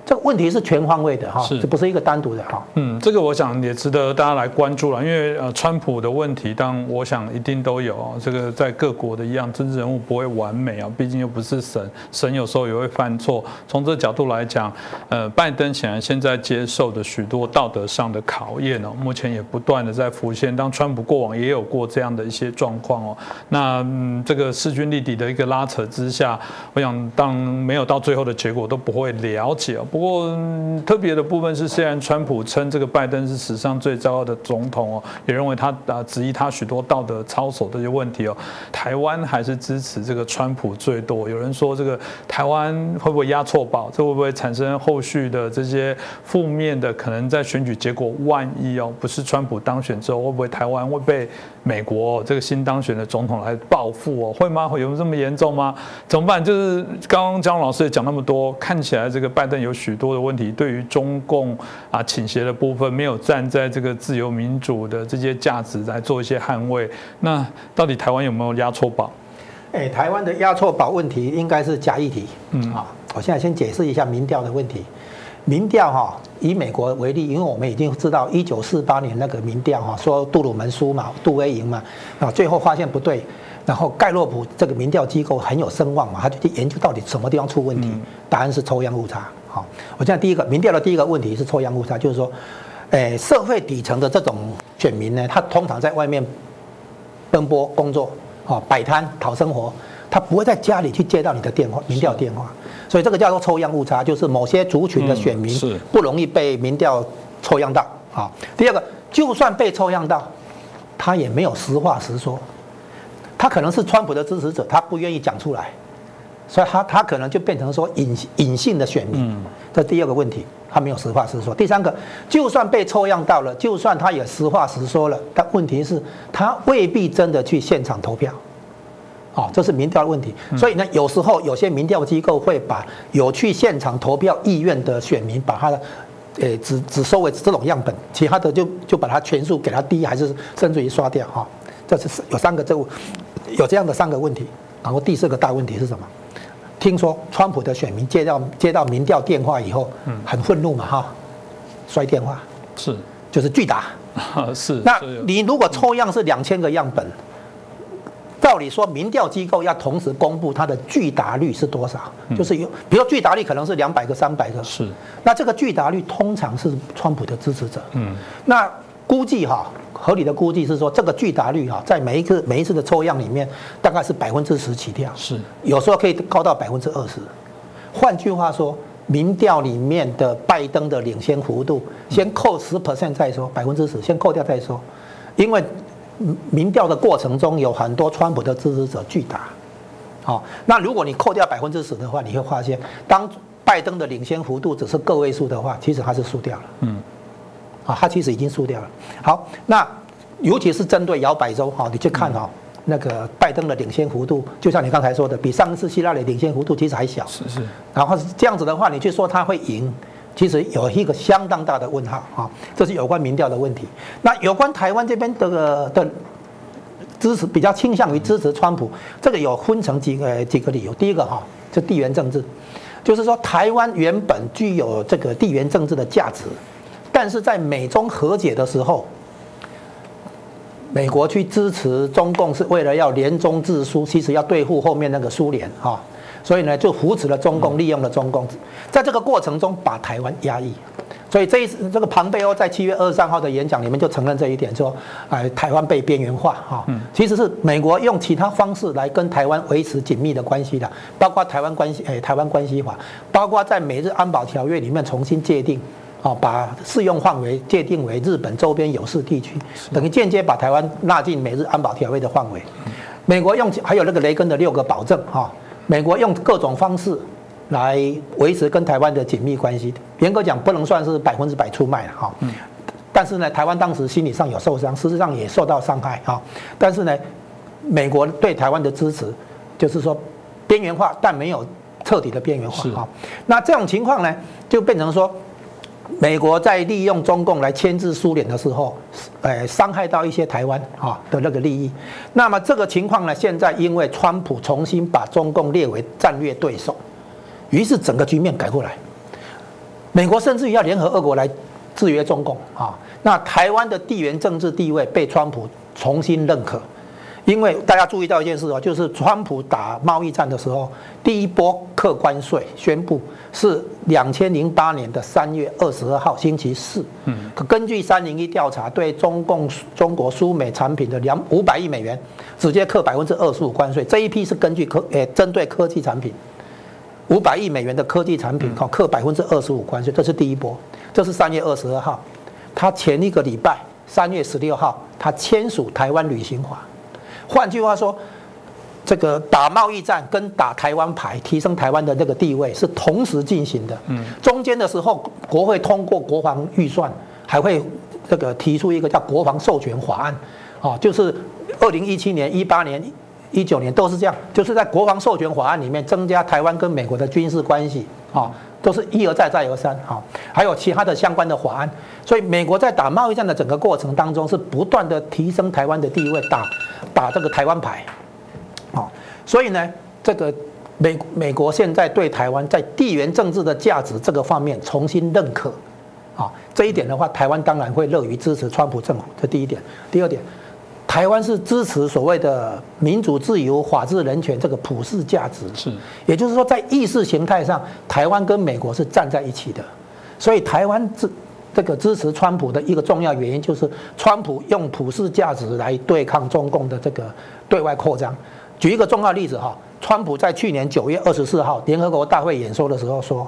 C: 这个问题是全方位的哈，这不是一个单独的哈。
A: 嗯，这个我想也值得大家来关注了，因为呃，川普的问题，当我想一定都有啊。这个在各国的一样，政治人物不会完美啊，毕竟又不是神，神有时候也会犯错。从这角度来讲，呃，拜登显然现在接受的许多道德上的考验哦，目前也不断的在浮现。当川普过往也有过这样的一些状况哦，那嗯，这个势均力敌的一个拉扯之下，我想当没有到最后的结果都不会了解哦。不过特别的部分是，虽然川普称这个拜登是史上最糟糕的总统哦，也认为他啊质疑他许多道德操守这些问题哦，台湾还是支持这个川普最多。有人说这个台湾会不会押错宝？这会不会产生后续的这些负面的？可能在选举结果万一哦不是川普当选之后，会不会台湾会被美国这个新当选的总统来报复哦？会吗？会有这么严重吗？怎么办？就是刚刚江老师也讲那么多，看起来这个拜登有许许多的问题，对于中共啊倾斜的部分，没有站在这个自由民主的这些价值来做一些捍卫。那到底台湾有没有押错宝？
C: 哎，台湾的押错宝问题应该是假议题。嗯啊，我现在先解释一下民调的问题。民调哈，以美国为例，因为我们已经知道一九四八年那个民调哈，说杜鲁门输嘛，杜威赢嘛，啊，最后发现不对。然后盖洛普这个民调机构很有声望嘛，他就去研究到底什么地方出问题，答案是抽样误差。好，我现在第一个民调的第一个问题是抽样误差，就是说，诶，社会底层的这种选民呢，他通常在外面奔波工作，啊，摆摊讨生活，他不会在家里去接到你的电话，民调电话，所以这个叫做抽样误差，就是某些族群的选民不容易被民调抽样到。好，第二个，就算被抽样到，他也没有实话实说。他可能是川普的支持者，他不愿意讲出来，所以他他可能就变成说隐隐性的选民。这第二个问题，他没有实话实说。第三个，就算被抽样到了，就算他也实话实说了，但问题是，他未必真的去现场投票。哦，这是民调的问题。所以呢，有时候有些民调机构会把有去现场投票意愿的选民，把他的，诶，只只收为这种样本，其他的就就把它全数给他低，还是甚至于刷掉哈。这是有三个这。有这样的三个问题，然后第四个大问题是什么？听说川普的选民接到接到民调电话以后，嗯，很愤怒嘛，哈，摔电话，
A: 是，
C: 就是拒答，
A: 是。
C: 那你如果抽样是两千个样本，照理说民调机构要同时公布它的拒答率是多少？就是有，比如说拒答率可能是两百个、三百个，
A: 是。
C: 那这个拒答率通常是川普的支持者，嗯，那估计哈。合理的估计是说，这个拒答率啊，在每一个每一次的抽样里面，大概是百分之十起跳，
A: 是。
C: 有时候可以高到百分之二十。换句话说，民调里面的拜登的领先幅度，先扣十 percent 再说，百分之十先扣掉再说，因为民调的过程中有很多川普的支持者巨大，好，那如果你扣掉百分之十的话，你会发现，当拜登的领先幅度只是个位数的话，其实他是输掉了，嗯，啊，他其实已经输掉了。好，那尤其是针对摇摆州，哈，你去看哈。那个拜登的领先幅度，就像你刚才说的，比上一次希拉里领先幅度其实还小。
A: 是是。
C: 然后这样子的话，你去说他会赢，其实有一个相当大的问号哈。这是有关民调的问题。那有关台湾这边的的支持比较倾向于支持川普，这个有分成几个几个理由。第一个哈，就地缘政治，就是说台湾原本具有这个地缘政治的价值，但是在美中和解的时候。美国去支持中共是为了要联中制苏，其实要对付后面那个苏联啊，所以呢就扶持了中共，利用了中共，在这个过程中把台湾压抑，所以这一次这个庞贝欧在七月二十三号的演讲里面就承认这一点，说哎台湾被边缘化哈，其实是美国用其他方式来跟台湾维持紧密的关系的，包括台湾关系哎台湾关系法，包括在美日安保条约里面重新界定。哦，把适用范围界定为日本周边有事地区，等于间接把台湾纳进美日安保条约的范围。美国用还有那个雷根的六个保证，哈，美国用各种方式来维持跟台湾的紧密关系。严格讲，不能算是百分之百出卖了，哈。但是呢，台湾当时心理上有受伤，事实上也受到伤害，哈。但是呢，美国对台湾的支持，就是说边缘化，但没有彻底的边缘化，哈。那这种情况呢，就变成说。美国在利用中共来牵制苏联的时候，呃，伤害到一些台湾啊的那个利益。那么这个情况呢，现在因为川普重新把中共列为战略对手，于是整个局面改过来。美国甚至于要联合俄国来制约中共啊。那台湾的地缘政治地位被川普重新认可。因为大家注意到一件事哦，就是川普打贸易战的时候，第一波客关税宣布是两千零八年的三月二十二号星期四。嗯，可根据三零一调查，对中共中国输美产品的两五百亿美元，直接扣百分之二十五关税。这一批是根据科诶针对科技产品，五百亿美元的科技产品，靠扣百分之二十五关税，这是第一波。这是三月二十二号，他前一个礼拜三月十六号，他签署台湾旅行法。换句话说，这个打贸易战跟打台湾牌，提升台湾的这个地位是同时进行的。嗯，中间的时候，国会通过国防预算，还会这个提出一个叫国防授权法案，啊，就是二零一七年、一八年、一九年都是这样，就是在国防授权法案里面增加台湾跟美国的军事关系，啊，都是一而再、再而三，啊，还有其他的相关的法案。所以，美国在打贸易战的整个过程当中，是不断的提升台湾的地位，打。打这个台湾牌，啊，所以呢，这个美美国现在对台湾在地缘政治的价值这个方面重新认可，啊，这一点的话，台湾当然会乐于支持川普政府。这第一点，第二点，台湾是支持所谓的民主、自由、法治、人权这个普世价值，
A: 是，
C: 也就是说，在意识形态上，台湾跟美国是站在一起的，所以台湾支这个支持川普的一个重要原因，就是川普用普世价值来对抗中共的这个对外扩张。举一个重要例子哈，川普在去年九月二十四号联合国大会演说的时候说，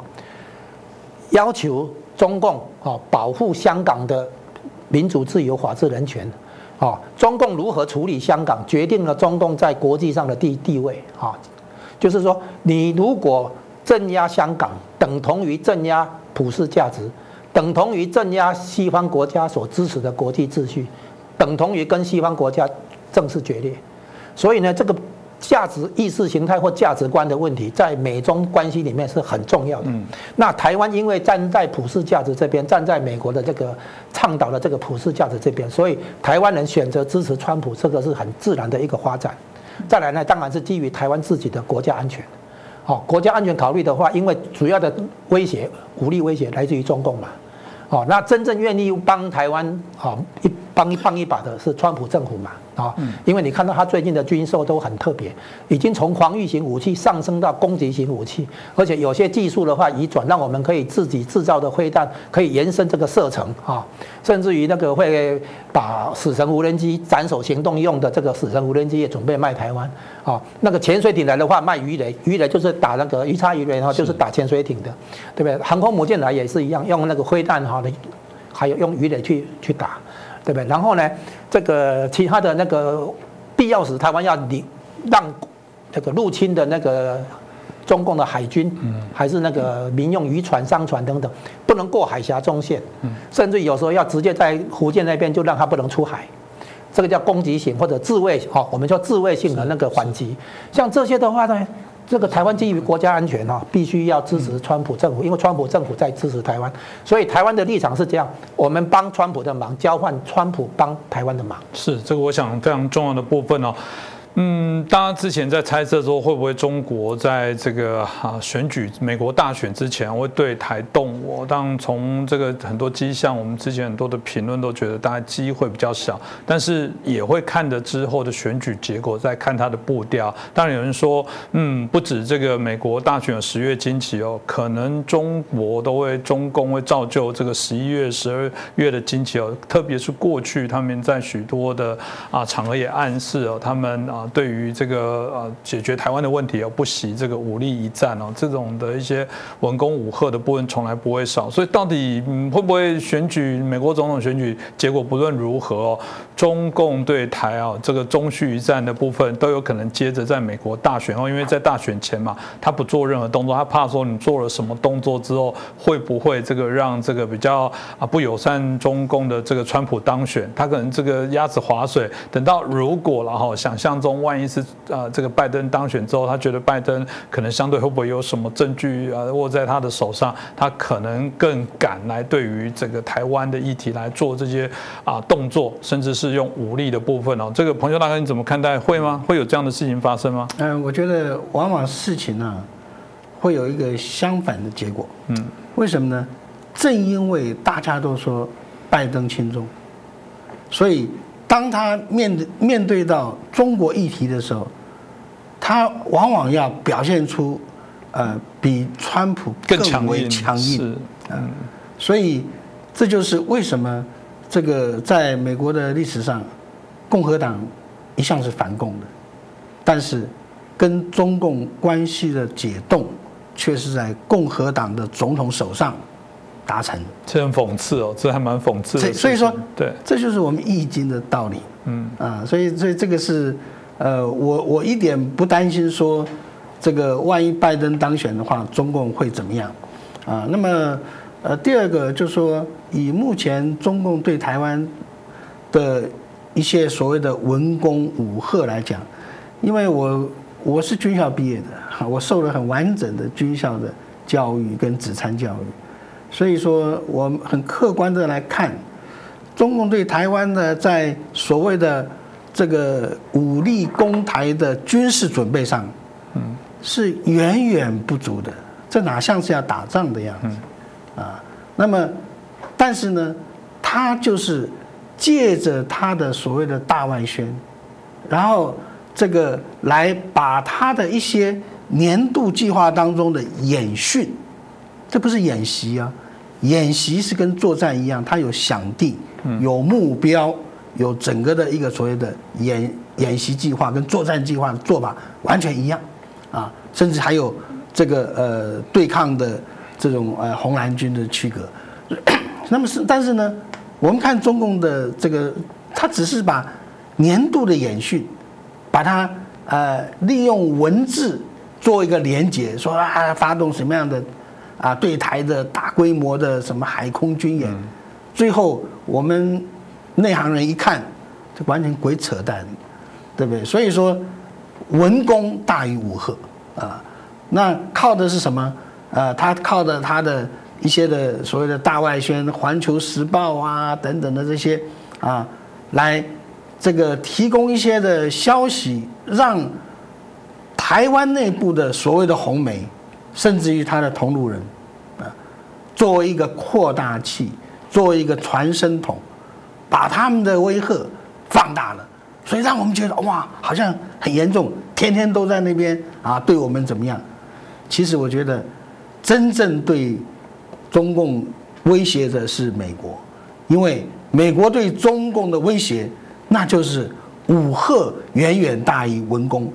C: 要求中共啊保护香港的民主、自由、法治、人权啊，中共如何处理香港，决定了中共在国际上的地地位啊。就是说，你如果镇压香港，等同于镇压普世价值。等同于镇压西方国家所支持的国际秩序，等同于跟西方国家正式决裂。所以呢，这个价值意识形态或价值观的问题，在美中关系里面是很重要的。那台湾因为站在普世价值这边，站在美国的这个倡导的这个普世价值这边，所以台湾人选择支持川普，这个是很自然的一个发展。再来呢，当然是基于台湾自己的国家安全。哦，国家安全考虑的话，因为主要的威胁、武力威胁来自于中共嘛。哦，那真正愿意帮台湾好一帮一帮一把的是川普政府嘛？啊，因为你看到它最近的军售都很特别，已经从防御型武器上升到攻击型武器，而且有些技术的话已转，让我们可以自己制造的飞弹可以延伸这个射程啊，甚至于那个会把死神无人机斩首行动用的这个死神无人机也准备卖台湾啊，那个潜水艇来的话卖鱼雷，鱼雷就是打那个鱼叉鱼雷然后，就是打潜水艇的，对不对？航空母舰来也是一样，用那个飞弹哈的，还有用鱼雷去去打。对不对？然后呢，这个其他的那个必要时，台湾要你让这个入侵的那个中共的海军，还是那个民用渔船、商船等等，不能过海峡中线，甚至有时候要直接在福建那边就让他不能出海，这个叫攻击型或者自卫，哈，我们叫自卫性的那个反击。像这些的话呢？这个台湾基于国家安全哈，必须要支持川普政府，因为川普政府在支持台湾，所以台湾的立场是这样：我们帮川普的忙，交换川普帮台湾的忙。
A: 是这个，我想非常重要的部分哦。嗯，大家之前在猜测说会不会中国在这个啊选举美国大选之前会对台动我？当从这个很多迹象，我们之前很多的评论都觉得大家机会比较小，但是也会看着之后的选举结果，再看它的步调。当然有人说，嗯，不止这个美国大选有十月惊奇哦，可能中国都会中共会造就这个十一月、十二月的惊奇哦。特别是过去他们在许多的啊场合也暗示哦，他们啊。对于这个呃解决台湾的问题而不惜这个武力一战哦，这种的一些文攻武赫的部分从来不会少。所以到底会不会选举美国总统选举结果不论如何哦，中共对台啊这个中续一战的部分都有可能接着在美国大选哦，因为在大选前嘛，他不做任何动作，他怕说你做了什么动作之后会不会这个让这个比较啊不友善中共的这个川普当选，他可能这个鸭子划水，等到如果然后想象中。万一是啊，这个拜登当选之后，他觉得拜登可能相对会不会有什么证据啊握在他的手上，他可能更敢来对于这个台湾的议题来做这些啊动作，甚至是用武力的部分哦。这个彭修大哥你怎么看待？会吗？会有这样的事情发生吗？
B: 嗯，我觉得往往事情呢会有一个相反的结果。嗯，为什么呢？正因为大家都说拜登轻重，所以。当他面对面对到中国议题的时候，他往往要表现出，呃，比川普更为强硬。嗯，所以这就是为什么这个在美国的历史上，共和党一向是反共的，但是跟中共关系的解冻，却是在共和党的总统手上。达成，
A: 这很讽刺哦，这还蛮讽刺的。
B: 所以说，
A: 对，
B: 这就是我们易经的道理。嗯啊，所以所以这个是，呃，我我一点不担心说，这个万一拜登当选的话，中共会怎么样？啊，那么呃，第二个就是说，以目前中共对台湾的一些所谓的文攻武赫来讲，因为我我是军校毕业的，我受了很完整的军校的教育跟子参教育。所以说，我们很客观的来看，中共对台湾的在所谓的这个武力攻台的军事准备上，嗯，是远远不足的。这哪像是要打仗的样子啊？那么，但是呢，他就是借着他的所谓的大外宣，然后这个来把他的一些年度计划当中的演训。这不是演习啊，演习是跟作战一样，它有响地，有目标，有整个的一个所谓的演演习计划跟作战计划的做法完全一样，啊，甚至还有这个呃对抗的这种呃红蓝军的区隔。那么是，但是呢，我们看中共的这个，他只是把年度的演训，把它呃利用文字做一个连结，说啊发动什么样的。啊，对台的大规模的什么海空军演，最后我们内行人一看，这完全鬼扯淡，对不对？所以说，文攻大于武赫啊，那靠的是什么？呃，他靠的他的一些的所谓的大外宣，《环球时报》啊等等的这些啊，来这个提供一些的消息，让台湾内部的所谓的红媒。甚至于他的同路人，啊，作为一个扩大器，作为一个传声筒，把他们的威吓放大了，所以让我们觉得哇，好像很严重，天天都在那边啊，对我们怎么样？其实我觉得，真正对中共威胁的是美国，因为美国对中共的威胁，那就是武赫远远大于文攻。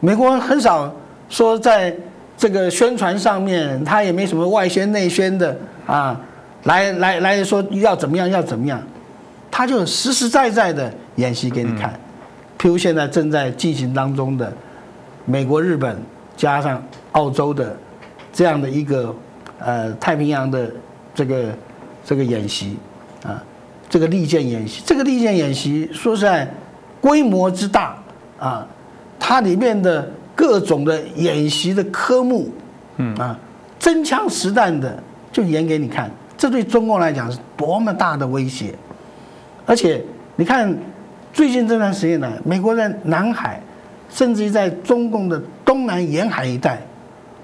B: 美国很少说在这个宣传上面，他也没什么外宣内宣的啊，来来来说要怎么样要怎么样，他就实实在在的演习给你看。譬如现在正在进行当中的美国、日本加上。澳洲的这样的一个呃太平洋的这个这个演习啊，这个利剑演习，这个利剑演习说实在规模之大啊，它里面的各种的演习的科目，嗯啊，真枪实弹的就演给你看，这对中共来讲是多么大的威胁，而且你看最近这段时间呢，美国在南海，甚至于在中共的东南沿海一带。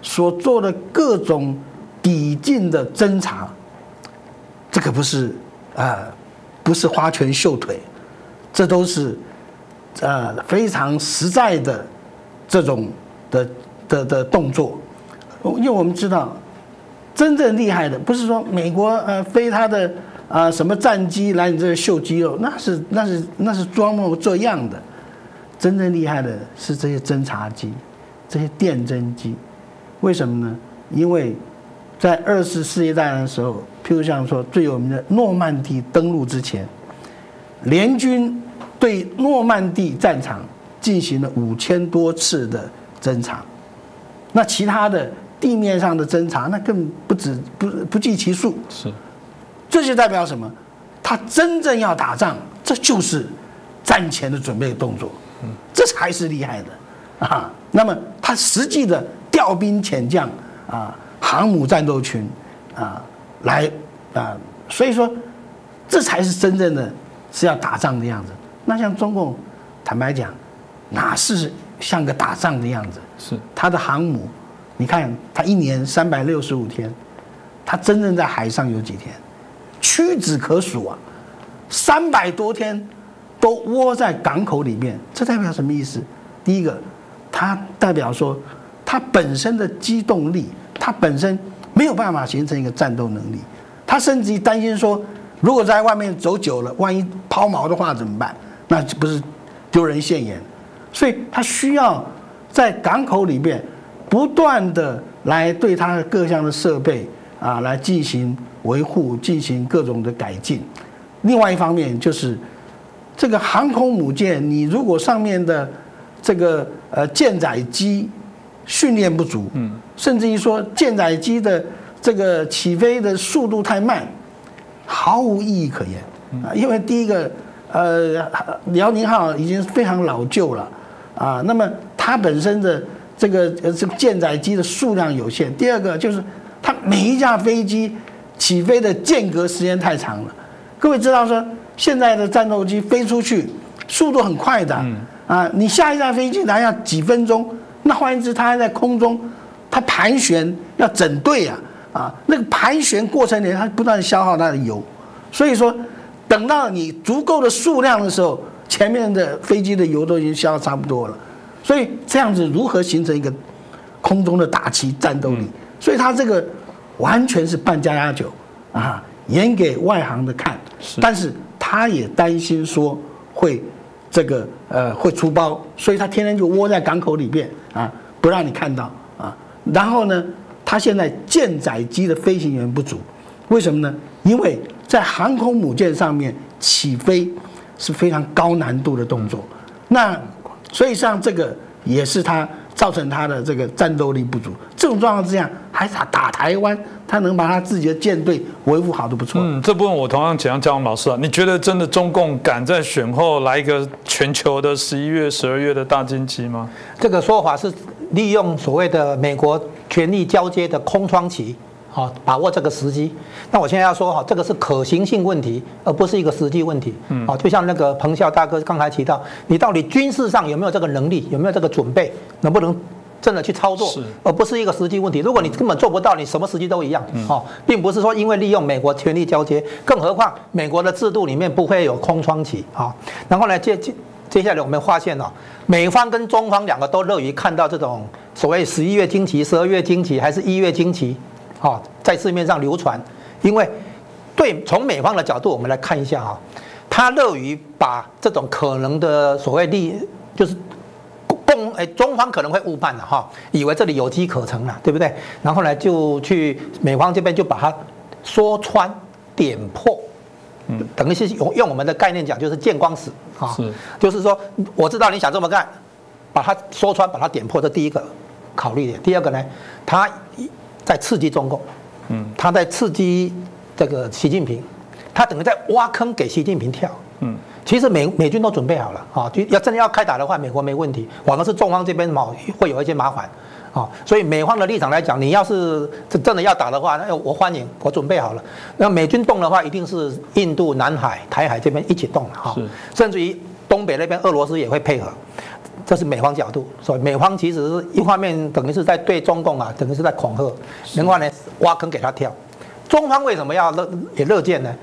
B: 所做的各种抵近的侦查，这可不是啊，不是花拳绣腿，这都是呃非常实在的这种的的的动作。因为我们知道，真正厉害的不是说美国呃飞他的啊什么战机来你这秀肌肉，那是那是那是装模作样的。真正厉害的是这些侦察机，这些电侦机。为什么呢？因为，在二次世界大战的时候，譬如像说最有名的诺曼底登陆之前，联军对诺曼底战场进行了五千多次的侦查，那其他的地面上的侦查那更不止不不计其数。
A: 是，
B: 这就代表什么？他真正要打仗，这就是战前的准备动作，这才是厉害的啊。那么他实际的。调兵遣将啊，航母战斗群啊，来啊，所以说这才是真正的是要打仗的样子。那像中共，坦白讲，哪是像个打仗的样子？
A: 是
B: 他的航母，你看他一年三百六十五天，他真正在海上有几天？屈指可数啊，三百多天都窝在港口里面，这代表什么意思？第一个，它代表说。它本身的机动力，它本身没有办法形成一个战斗能力。他甚至于担心说，如果在外面走久了，万一抛锚的话怎么办？那不是丢人现眼。所以他需要在港口里面不断的来对它的各项的设备啊来进行维护，进行各种的改进。另外一方面就是这个航空母舰，你如果上面的这个呃舰载机。训练不足，嗯，甚至于说舰载机的这个起飞的速度太慢，毫无意义可言啊！因为第一个，呃，辽宁号已经非常老旧了啊，那么它本身的这个呃这个舰载机的数量有限。第二个就是它每一架飞机起飞的间隔时间太长了。各位知道说现在的战斗机飞出去速度很快的啊，你下一架飞机来要几分钟。那换言之，它还在空中，它盘旋要整队啊，啊，那个盘旋过程里，它不断消耗它的油，所以说，等到你足够的数量的时候，前面的飞机的油都已经消耗差不多了，所以这样子如何形成一个空中的打击战斗力？所以他这个完全是半加压酒啊，演给外行的看，但是他也担心说会。这个呃会出包，所以他天天就窝在港口里边啊，不让你看到啊。然后呢，他现在舰载机的飞行员不足，为什么呢？因为在航空母舰上面起飞是非常高难度的动作，那所以像这个也是他造成他的这个战斗力不足。这种状况之下，还打打台湾。他能把他自己的舰队维护好都不错。
A: 嗯，这部分我同样请教姜王老师啊，你觉得真的中共敢在选后来一个全球的十一月、十二月的大经济吗？
C: 这个说法是利用所谓的美国权力交接的空窗期，好把握这个时机。那我现在要说哈，这个是可行性问题，而不是一个实际问题。嗯，好，就像那个彭笑大哥刚才提到，你到底军事上有没有这个能力，有没有这个准备，能不能？真的去操作，而不是一个实际问题。如果你根本做不到，你什么时机都一样。哦，并不是说因为利用美国权力交接，更何况美国的制度里面不会有空窗期啊。然后呢，接接接下来我们发现哦，美方跟中方两个都乐于看到这种所谓十一月惊奇、十二月惊奇还是一月惊奇，哦，在市面上流传。因为对从美方的角度，我们来看一下哈，他乐于把这种可能的所谓利，就是共哎中方可能会误判了哈，以为这里有机可乘了，对不对？然后呢，就去美方这边就把它说穿、点破。嗯，等于是用用我们的概念讲，就是见光死啊，是，就是说我知道你想这么干，把它说穿，把它点破，这第一个考虑点。第二个呢，他在刺激中共，嗯，他在刺激这个习近平，他等于在挖坑给习近平跳，嗯，其实美美军都准备好了啊，就要真的要开打的话，美国没问题，反而是中方这边嘛会有一些麻烦。啊，所以美方的立场来讲，你要是真真的要打的话，那我欢迎，我准备好了。那美军动的话，一定是印度、南海、台海这边一起动了哈，甚至于东北那边俄罗斯也会配合，这是美方角度。所以美方其实是一方面等于是在对中共啊，等于是在恐吓，另外呢挖坑给他跳。中方为什么要乐也乐见呢？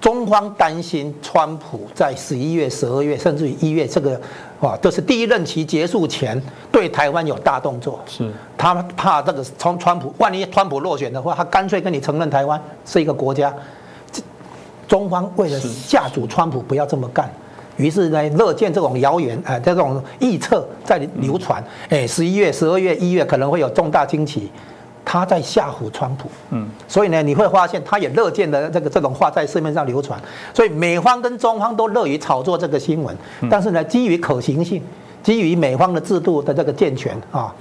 C: 中方担心川普在十一月、十二月，甚至于一月，这个啊，都是第一任期结束前，对台湾有大动作。是，他怕这个从川普，万一川普落选的话，他干脆跟你承认台湾是一个国家。中方为了吓阻川普不要这么干，于是呢，乐见这种谣言，哎，这种臆测在流传，哎，十一月、十二月、一月可能会有重大惊奇。他在吓唬川普，嗯，所以呢，你会发现他也乐见的这个这种话在市面上流传，所以美方跟中方都乐于炒作这个新闻，但是呢，基于可行性，基于美方的制度的这个健全啊，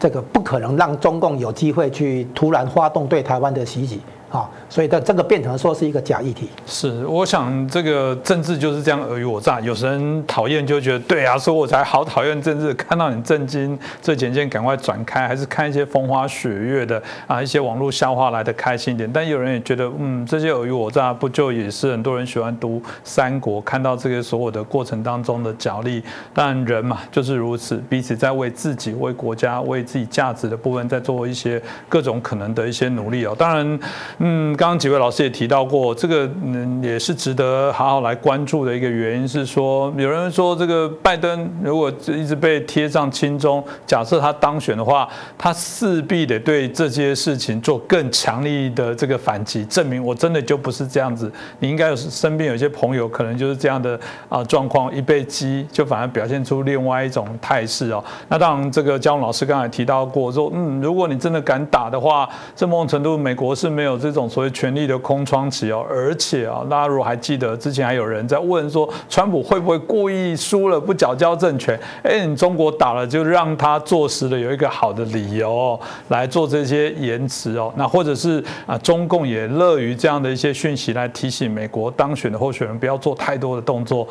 C: 这个不可能让中共有机会去突然发动对台湾的袭击。啊，所以的这个变成说是一个假议题。
A: 是，我想这个政治就是这样尔虞我诈。有人讨厌就觉得对啊，所以我才好讨厌政治。看到你震惊，最简件赶快转开，还是看一些风花雪月的啊，一些网络笑话来的开心一点。但有人也觉得，嗯，这些尔虞我诈不就也是很多人喜欢读三国，看到这个所有的过程当中的角力。但人嘛就是如此，彼此在为自己、为国家、为自己价值的部分在做一些各种可能的一些努力哦。当然。嗯，刚刚几位老师也提到过，这个嗯也是值得好好来关注的一个原因是说，有人说这个拜登如果一直被贴上亲中，假设他当选的话，他势必得对这些事情做更强力的这个反击，证明我真的就不是这样子。你应该有身边有些朋友可能就是这样的啊状况，一被击就反而表现出另外一种态势哦。那当然，这个姜老师刚才提到过说，嗯，如果你真的敢打的话，这某种程度美国是没有这。这种所谓权力的空窗期哦，而且啊，大家如果还记得之前还有人在问说，川普会不会故意输了不缴交政权？哎，你中国打了就让他坐实了有一个好的理由哦来做这些延迟哦。那或者是啊，中共也乐于这样的一些讯息来提醒美国当选的候选人不要做太多的动作。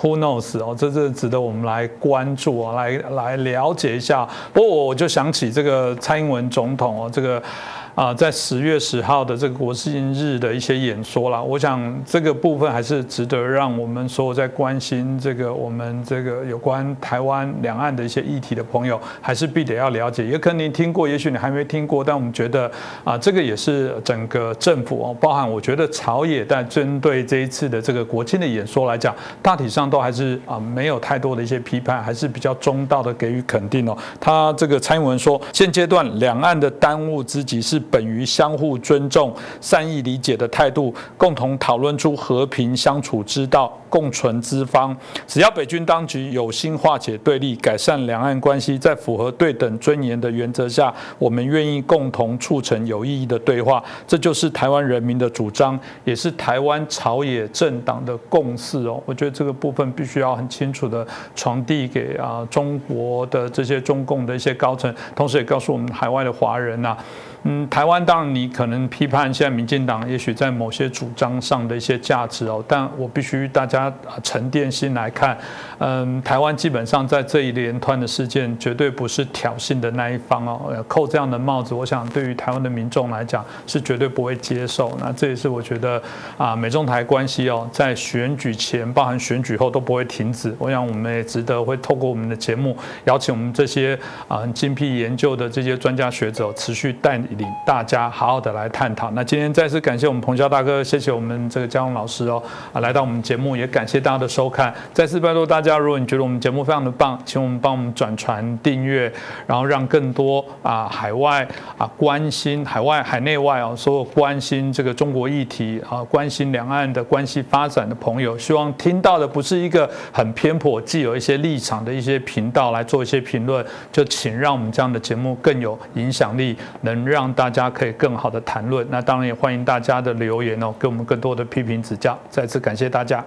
A: Who knows 哦，这是值得我们来关注啊，来来了解一下。不过我就想起这个蔡英文总统哦，这个。啊，在十月十号的这个国庆日的一些演说啦，我想这个部分还是值得让我们所有在关心这个我们这个有关台湾两岸的一些议题的朋友，还是必得要了解。也可能你听过，也许你还没听过，但我们觉得啊，这个也是整个政府哦，包含我觉得朝野在针对这一次的这个国庆的演说来讲，大体上都还是啊没有太多的一些批判，还是比较中道的给予肯定哦。他这个蔡英文说，现阶段两岸的当务之急是。本于相互尊重、善意理解的态度，共同讨论出和平相处之道。共存之方，只要北军当局有心化解对立、改善两岸关系，在符合对等尊严的原则下，我们愿意共同促成有意义的对话。这就是台湾人民的主张，也是台湾朝野政党的共识哦。我觉得这个部分必须要很清楚的传递给啊中国的这些中共的一些高层，同时也告诉我们海外的华人呐，嗯，台湾当然你可能批判现在民进党，也许在某些主张上的一些价值哦，但我必须大家。沉淀心来看，嗯，台湾基本上在这一连串的事件，绝对不是挑衅的那一方哦。扣这样的帽子，我想对于台湾的民众来讲，是绝对不会接受。那这也是我觉得啊，美中台关系哦，在选举前、包含选举后都不会停止。我想我们也值得会透过我们的节目，邀请我们这些啊精辟研究的这些专家学者，持续带领大家好好的来探讨。那今天再次感谢我们彭教大哥，谢谢我们这个江龙老师哦，啊，来到我们节目也。感谢大家的收看。再次拜托大家，如果你觉得我们节目非常的棒，请我们帮我们转传、订阅，然后让更多啊海外啊关心海外、海内外哦，所有关心这个中国议题啊、关心两岸的关系发展的朋友，希望听到的不是一个很偏颇、既有一些立场的一些频道来做一些评论，就请让我们这样的节目更有影响力，能让让大家可以更好的谈论。那当然也欢迎大家的留言哦，给我们更多的批评指教。再次感谢大家。